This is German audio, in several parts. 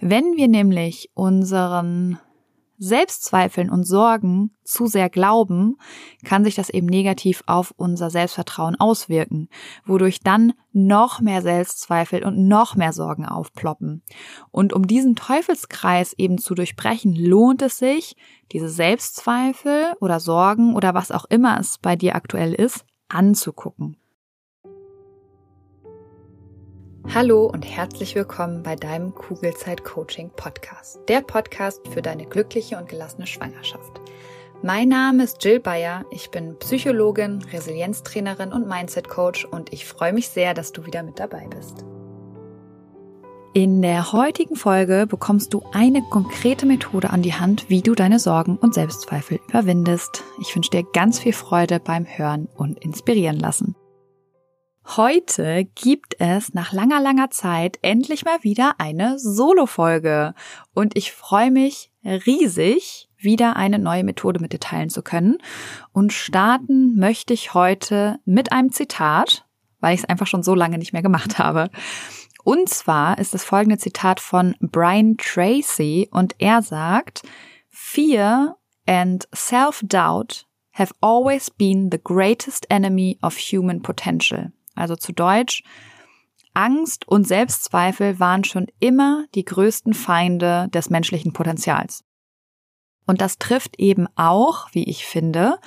Wenn wir nämlich unseren Selbstzweifeln und Sorgen zu sehr glauben, kann sich das eben negativ auf unser Selbstvertrauen auswirken, wodurch dann noch mehr Selbstzweifel und noch mehr Sorgen aufploppen. Und um diesen Teufelskreis eben zu durchbrechen, lohnt es sich, diese Selbstzweifel oder Sorgen oder was auch immer es bei dir aktuell ist, anzugucken. Hallo und herzlich willkommen bei deinem Kugelzeit Coaching Podcast. Der Podcast für deine glückliche und gelassene Schwangerschaft. Mein Name ist Jill Bayer. Ich bin Psychologin, Resilienztrainerin und Mindset Coach und ich freue mich sehr, dass du wieder mit dabei bist. In der heutigen Folge bekommst du eine konkrete Methode an die Hand, wie du deine Sorgen und Selbstzweifel überwindest. Ich wünsche dir ganz viel Freude beim Hören und inspirieren lassen. Heute gibt es nach langer, langer Zeit endlich mal wieder eine Solo-Folge. Und ich freue mich riesig, wieder eine neue Methode mit dir teilen zu können. Und starten möchte ich heute mit einem Zitat, weil ich es einfach schon so lange nicht mehr gemacht habe. Und zwar ist das folgende Zitat von Brian Tracy und er sagt, Fear and self-doubt have always been the greatest enemy of human potential. Also zu Deutsch, Angst und Selbstzweifel waren schon immer die größten Feinde des menschlichen Potenzials. Und das trifft eben auch, wie ich finde,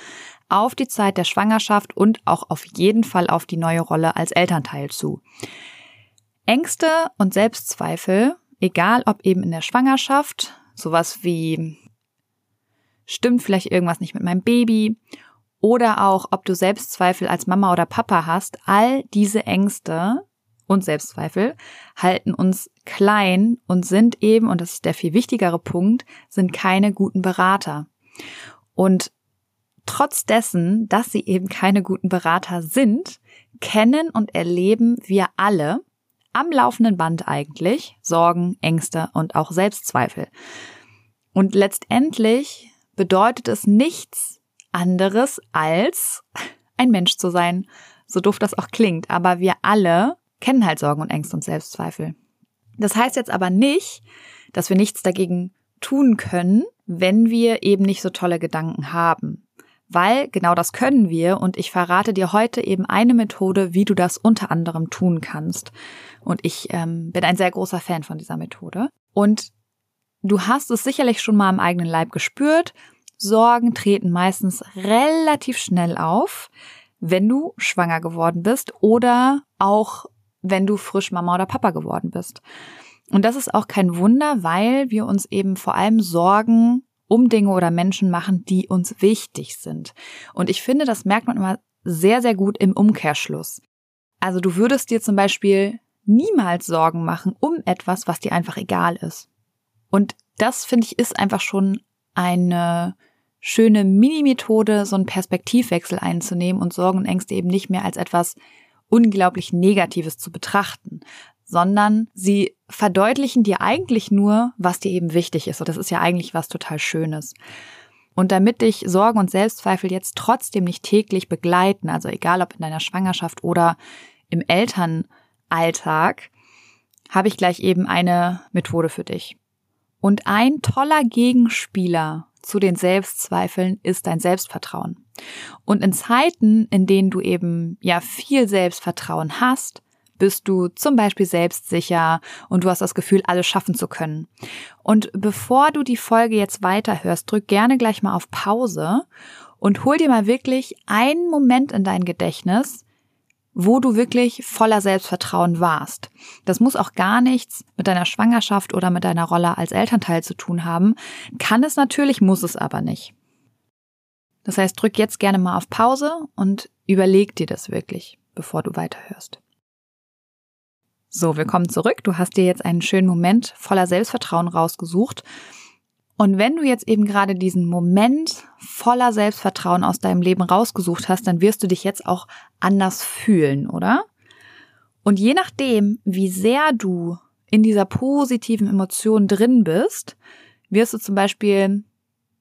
auf die Zeit der Schwangerschaft und auch auf jeden Fall auf die neue Rolle als Elternteil zu. Ängste und Selbstzweifel, egal ob eben in der Schwangerschaft, sowas wie stimmt vielleicht irgendwas nicht mit meinem Baby oder auch, ob du Selbstzweifel als Mama oder Papa hast, all diese Ängste und Selbstzweifel halten uns klein und sind eben, und das ist der viel wichtigere Punkt, sind keine guten Berater. Und trotz dessen, dass sie eben keine guten Berater sind, kennen und erleben wir alle am laufenden Band eigentlich Sorgen, Ängste und auch Selbstzweifel. Und letztendlich bedeutet es nichts, anderes als ein Mensch zu sein. So doof das auch klingt, aber wir alle kennen halt Sorgen und Ängste und Selbstzweifel. Das heißt jetzt aber nicht, dass wir nichts dagegen tun können, wenn wir eben nicht so tolle Gedanken haben. Weil genau das können wir und ich verrate dir heute eben eine Methode, wie du das unter anderem tun kannst. Und ich ähm, bin ein sehr großer Fan von dieser Methode. Und du hast es sicherlich schon mal im eigenen Leib gespürt. Sorgen treten meistens relativ schnell auf, wenn du schwanger geworden bist oder auch wenn du frisch Mama oder Papa geworden bist. Und das ist auch kein Wunder, weil wir uns eben vor allem Sorgen um Dinge oder Menschen machen, die uns wichtig sind. Und ich finde, das merkt man immer sehr, sehr gut im Umkehrschluss. Also du würdest dir zum Beispiel niemals Sorgen machen um etwas, was dir einfach egal ist. Und das finde ich ist einfach schon eine schöne Mini-Methode, so einen Perspektivwechsel einzunehmen und Sorgen und Ängste eben nicht mehr als etwas unglaublich Negatives zu betrachten, sondern sie verdeutlichen dir eigentlich nur, was dir eben wichtig ist. Und das ist ja eigentlich was total Schönes. Und damit dich Sorgen und Selbstzweifel jetzt trotzdem nicht täglich begleiten, also egal ob in deiner Schwangerschaft oder im Elternalltag, habe ich gleich eben eine Methode für dich. Und ein toller Gegenspieler zu den Selbstzweifeln ist dein Selbstvertrauen. Und in Zeiten, in denen du eben ja viel Selbstvertrauen hast, bist du zum Beispiel selbstsicher und du hast das Gefühl, alles schaffen zu können. Und bevor du die Folge jetzt weiterhörst, drück gerne gleich mal auf Pause und hol dir mal wirklich einen Moment in dein Gedächtnis, wo du wirklich voller Selbstvertrauen warst. Das muss auch gar nichts mit deiner Schwangerschaft oder mit deiner Rolle als Elternteil zu tun haben. Kann es natürlich, muss es aber nicht. Das heißt, drück jetzt gerne mal auf Pause und überleg dir das wirklich, bevor du weiterhörst. So, willkommen zurück. Du hast dir jetzt einen schönen Moment voller Selbstvertrauen rausgesucht und wenn du jetzt eben gerade diesen Moment voller Selbstvertrauen aus deinem Leben rausgesucht hast, dann wirst du dich jetzt auch anders fühlen, oder? Und je nachdem, wie sehr du in dieser positiven Emotion drin bist, wirst du zum Beispiel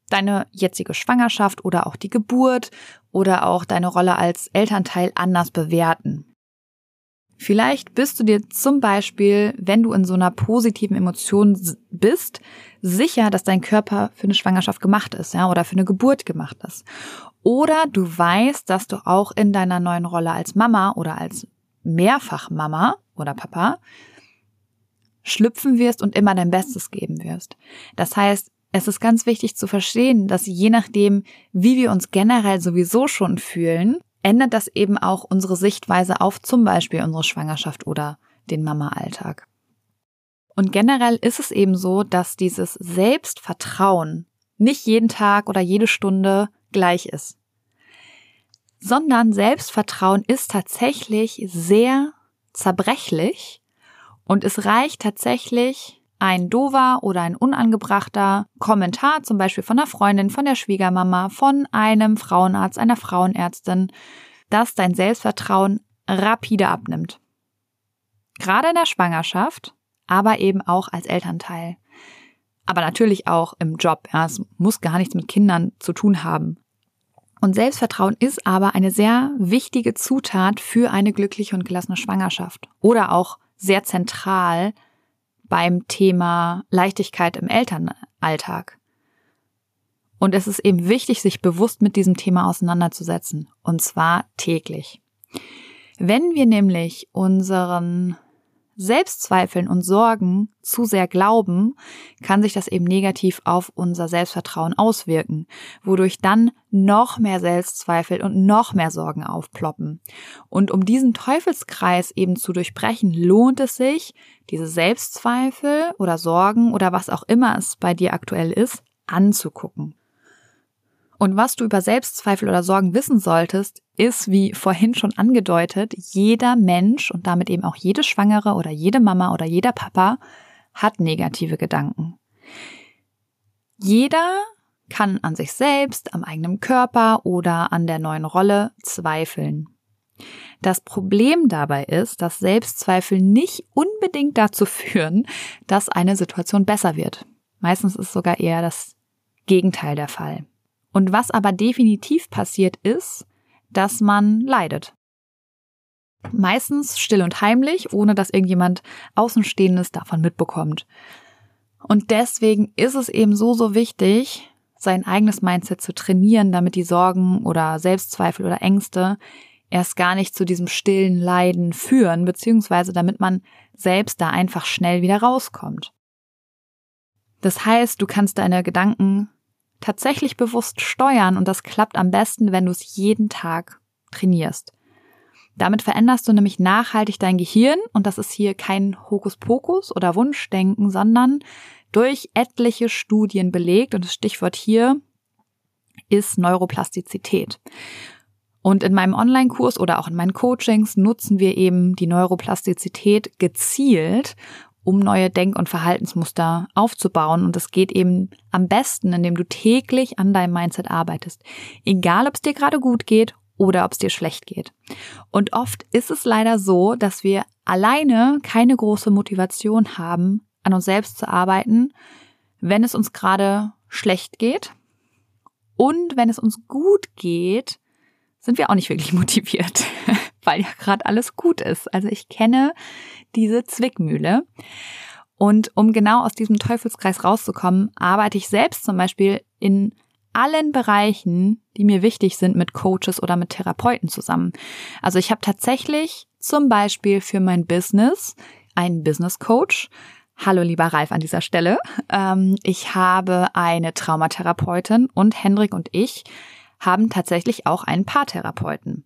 deine jetzige Schwangerschaft oder auch die Geburt oder auch deine Rolle als Elternteil anders bewerten. Vielleicht bist du dir zum Beispiel, wenn du in so einer positiven Emotion bist, sicher, dass dein Körper für eine Schwangerschaft gemacht ist, ja, oder für eine Geburt gemacht ist. Oder du weißt, dass du auch in deiner neuen Rolle als Mama oder als Mehrfachmama oder Papa schlüpfen wirst und immer dein Bestes geben wirst. Das heißt, es ist ganz wichtig zu verstehen, dass je nachdem, wie wir uns generell sowieso schon fühlen, ändert das eben auch unsere Sichtweise auf zum Beispiel unsere Schwangerschaft oder den Mama-Alltag. Und generell ist es eben so, dass dieses Selbstvertrauen nicht jeden Tag oder jede Stunde gleich ist, sondern Selbstvertrauen ist tatsächlich sehr zerbrechlich und es reicht tatsächlich ein dover oder ein unangebrachter Kommentar, zum Beispiel von einer Freundin, von der Schwiegermama, von einem Frauenarzt, einer Frauenärztin, dass dein Selbstvertrauen rapide abnimmt. Gerade in der Schwangerschaft, aber eben auch als Elternteil. Aber natürlich auch im Job. Ja, es muss gar nichts mit Kindern zu tun haben. Und Selbstvertrauen ist aber eine sehr wichtige Zutat für eine glückliche und gelassene Schwangerschaft oder auch sehr zentral beim Thema Leichtigkeit im Elternalltag. Und es ist eben wichtig, sich bewusst mit diesem Thema auseinanderzusetzen. Und zwar täglich. Wenn wir nämlich unseren Selbstzweifeln und Sorgen zu sehr glauben, kann sich das eben negativ auf unser Selbstvertrauen auswirken, wodurch dann noch mehr Selbstzweifel und noch mehr Sorgen aufploppen. Und um diesen Teufelskreis eben zu durchbrechen, lohnt es sich, diese Selbstzweifel oder Sorgen oder was auch immer es bei dir aktuell ist, anzugucken. Und was du über Selbstzweifel oder Sorgen wissen solltest, ist, wie vorhin schon angedeutet, jeder Mensch und damit eben auch jede Schwangere oder jede Mama oder jeder Papa hat negative Gedanken. Jeder kann an sich selbst, am eigenen Körper oder an der neuen Rolle zweifeln. Das Problem dabei ist, dass Selbstzweifel nicht unbedingt dazu führen, dass eine Situation besser wird. Meistens ist sogar eher das Gegenteil der Fall. Und was aber definitiv passiert ist, dass man leidet. Meistens still und heimlich, ohne dass irgendjemand Außenstehendes davon mitbekommt. Und deswegen ist es eben so, so wichtig, sein eigenes Mindset zu trainieren, damit die Sorgen oder Selbstzweifel oder Ängste erst gar nicht zu diesem stillen Leiden führen, beziehungsweise damit man selbst da einfach schnell wieder rauskommt. Das heißt, du kannst deine Gedanken tatsächlich bewusst steuern und das klappt am besten, wenn du es jeden Tag trainierst. Damit veränderst du nämlich nachhaltig dein Gehirn und das ist hier kein Hokuspokus oder Wunschdenken, sondern durch etliche Studien belegt und das Stichwort hier ist Neuroplastizität. Und in meinem Online-Kurs oder auch in meinen Coachings nutzen wir eben die Neuroplastizität gezielt, um neue Denk- und Verhaltensmuster aufzubauen. Und das geht eben am besten, indem du täglich an deinem Mindset arbeitest. Egal, ob es dir gerade gut geht oder ob es dir schlecht geht. Und oft ist es leider so, dass wir alleine keine große Motivation haben, an uns selbst zu arbeiten, wenn es uns gerade schlecht geht. Und wenn es uns gut geht, sind wir auch nicht wirklich motiviert, weil ja gerade alles gut ist. Also ich kenne diese Zwickmühle. Und um genau aus diesem Teufelskreis rauszukommen, arbeite ich selbst zum Beispiel in allen Bereichen, die mir wichtig sind, mit Coaches oder mit Therapeuten zusammen. Also ich habe tatsächlich zum Beispiel für mein Business einen Business Coach. Hallo lieber Ralf an dieser Stelle. Ähm, ich habe eine Traumatherapeutin und Hendrik und ich haben tatsächlich auch einen Paartherapeuten.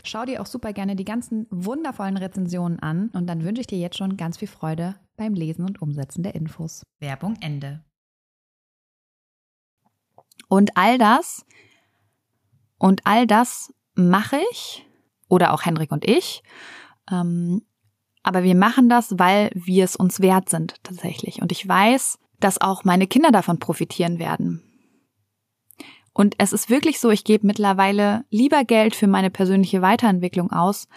Schau dir auch super gerne die ganzen wundervollen Rezensionen an und dann wünsche ich dir jetzt schon ganz viel Freude beim Lesen und Umsetzen der Infos. Werbung Ende. Und all das und all das mache ich oder auch Henrik und ich. Ähm, aber wir machen das, weil wir es uns wert sind tatsächlich. Und ich weiß, dass auch meine Kinder davon profitieren werden. Und es ist wirklich so, ich gebe mittlerweile lieber Geld für meine persönliche Weiterentwicklung aus,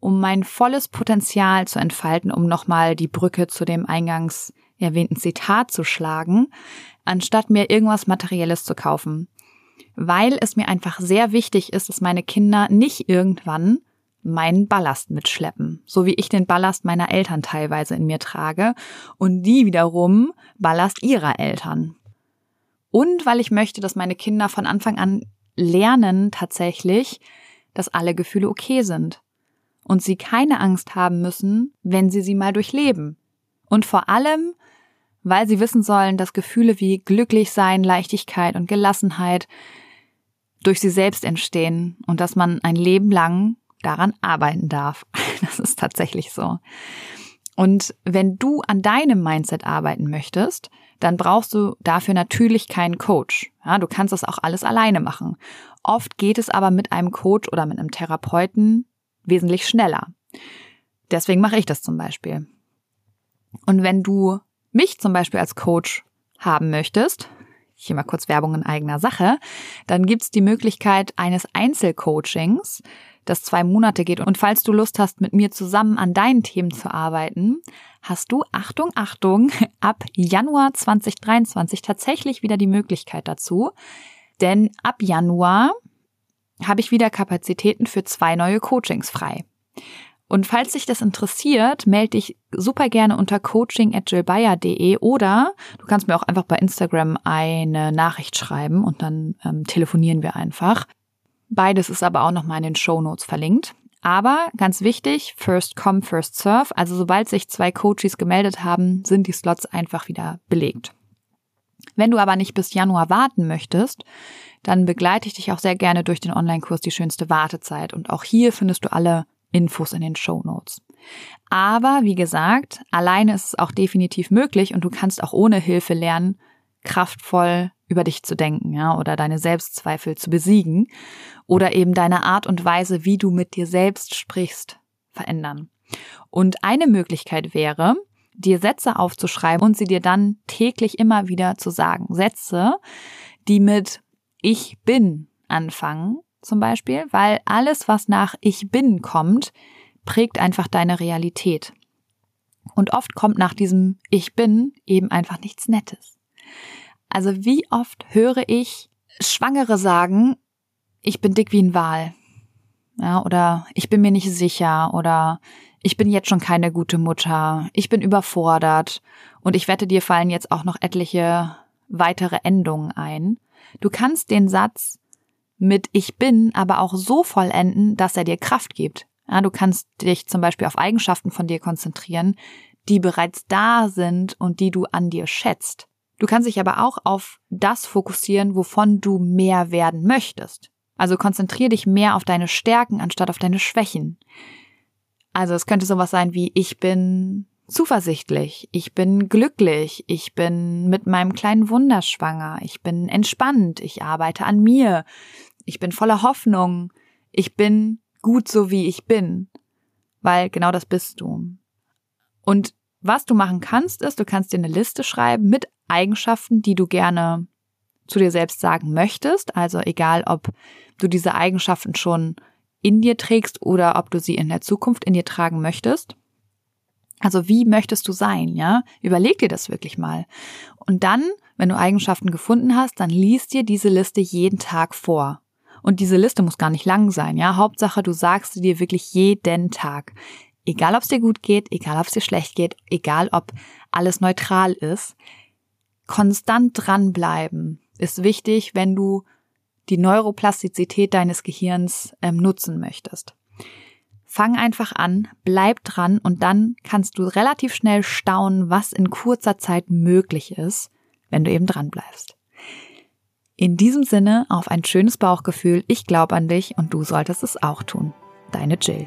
um mein volles Potenzial zu entfalten, um nochmal die Brücke zu dem eingangs erwähnten Zitat zu schlagen, anstatt mir irgendwas Materielles zu kaufen. Weil es mir einfach sehr wichtig ist, dass meine Kinder nicht irgendwann meinen Ballast mitschleppen, so wie ich den Ballast meiner Eltern teilweise in mir trage und die wiederum Ballast ihrer Eltern. Und weil ich möchte, dass meine Kinder von Anfang an lernen tatsächlich, dass alle Gefühle okay sind und sie keine Angst haben müssen, wenn sie sie mal durchleben. Und vor allem, weil sie wissen sollen, dass Gefühle wie glücklich sein, Leichtigkeit und Gelassenheit durch sie selbst entstehen und dass man ein Leben lang daran arbeiten darf. Das ist tatsächlich so. Und wenn du an deinem Mindset arbeiten möchtest, dann brauchst du dafür natürlich keinen Coach. Ja, du kannst das auch alles alleine machen. Oft geht es aber mit einem Coach oder mit einem Therapeuten wesentlich schneller. Deswegen mache ich das zum Beispiel. Und wenn du mich zum Beispiel als Coach haben möchtest, hier mal kurz Werbung in eigener Sache, dann gibt's die Möglichkeit eines Einzelcoachings das zwei Monate geht. Und falls du Lust hast, mit mir zusammen an deinen Themen zu arbeiten, hast du, Achtung, Achtung, ab Januar 2023 tatsächlich wieder die Möglichkeit dazu. Denn ab Januar habe ich wieder Kapazitäten für zwei neue Coachings frei. Und falls dich das interessiert, melde dich super gerne unter coaching.jillbayer.de oder du kannst mir auch einfach bei Instagram eine Nachricht schreiben und dann ähm, telefonieren wir einfach. Beides ist aber auch nochmal in den Show Notes verlinkt. Aber ganz wichtig, first come, first serve. Also sobald sich zwei Coaches gemeldet haben, sind die Slots einfach wieder belegt. Wenn du aber nicht bis Januar warten möchtest, dann begleite ich dich auch sehr gerne durch den Online-Kurs Die schönste Wartezeit. Und auch hier findest du alle Infos in den Show Notes. Aber wie gesagt, alleine ist es auch definitiv möglich und du kannst auch ohne Hilfe lernen, kraftvoll über dich zu denken, ja, oder deine Selbstzweifel zu besiegen oder eben deine Art und Weise, wie du mit dir selbst sprichst, verändern. Und eine Möglichkeit wäre, dir Sätze aufzuschreiben und sie dir dann täglich immer wieder zu sagen. Sätze, die mit Ich bin anfangen, zum Beispiel, weil alles, was nach Ich bin kommt, prägt einfach deine Realität. Und oft kommt nach diesem Ich bin eben einfach nichts Nettes. Also wie oft höre ich Schwangere sagen, ich bin dick wie ein Wal. Ja, oder ich bin mir nicht sicher oder ich bin jetzt schon keine gute Mutter, ich bin überfordert und ich wette, dir fallen jetzt auch noch etliche weitere Endungen ein. Du kannst den Satz mit ich bin aber auch so vollenden, dass er dir Kraft gibt. Ja, du kannst dich zum Beispiel auf Eigenschaften von dir konzentrieren, die bereits da sind und die du an dir schätzt. Du kannst dich aber auch auf das fokussieren, wovon du mehr werden möchtest. Also konzentriere dich mehr auf deine Stärken anstatt auf deine Schwächen. Also es könnte sowas sein wie ich bin zuversichtlich, ich bin glücklich, ich bin mit meinem kleinen Wunder schwanger, ich bin entspannt, ich arbeite an mir, ich bin voller Hoffnung, ich bin gut so wie ich bin, weil genau das bist du. Und was du machen kannst, ist, du kannst dir eine Liste schreiben mit Eigenschaften, die du gerne zu dir selbst sagen möchtest. Also egal, ob du diese Eigenschaften schon in dir trägst oder ob du sie in der Zukunft in dir tragen möchtest. Also wie möchtest du sein, ja? Überleg dir das wirklich mal. Und dann, wenn du Eigenschaften gefunden hast, dann liest dir diese Liste jeden Tag vor. Und diese Liste muss gar nicht lang sein, ja? Hauptsache, du sagst sie dir wirklich jeden Tag. Egal, ob es dir gut geht, egal, ob es dir schlecht geht, egal, ob alles neutral ist. Konstant dranbleiben ist wichtig, wenn du die Neuroplastizität deines Gehirns ähm, nutzen möchtest. Fang einfach an, bleib dran und dann kannst du relativ schnell staunen, was in kurzer Zeit möglich ist, wenn du eben dran bleibst. In diesem Sinne auf ein schönes Bauchgefühl. Ich glaube an dich und du solltest es auch tun. Deine Jill.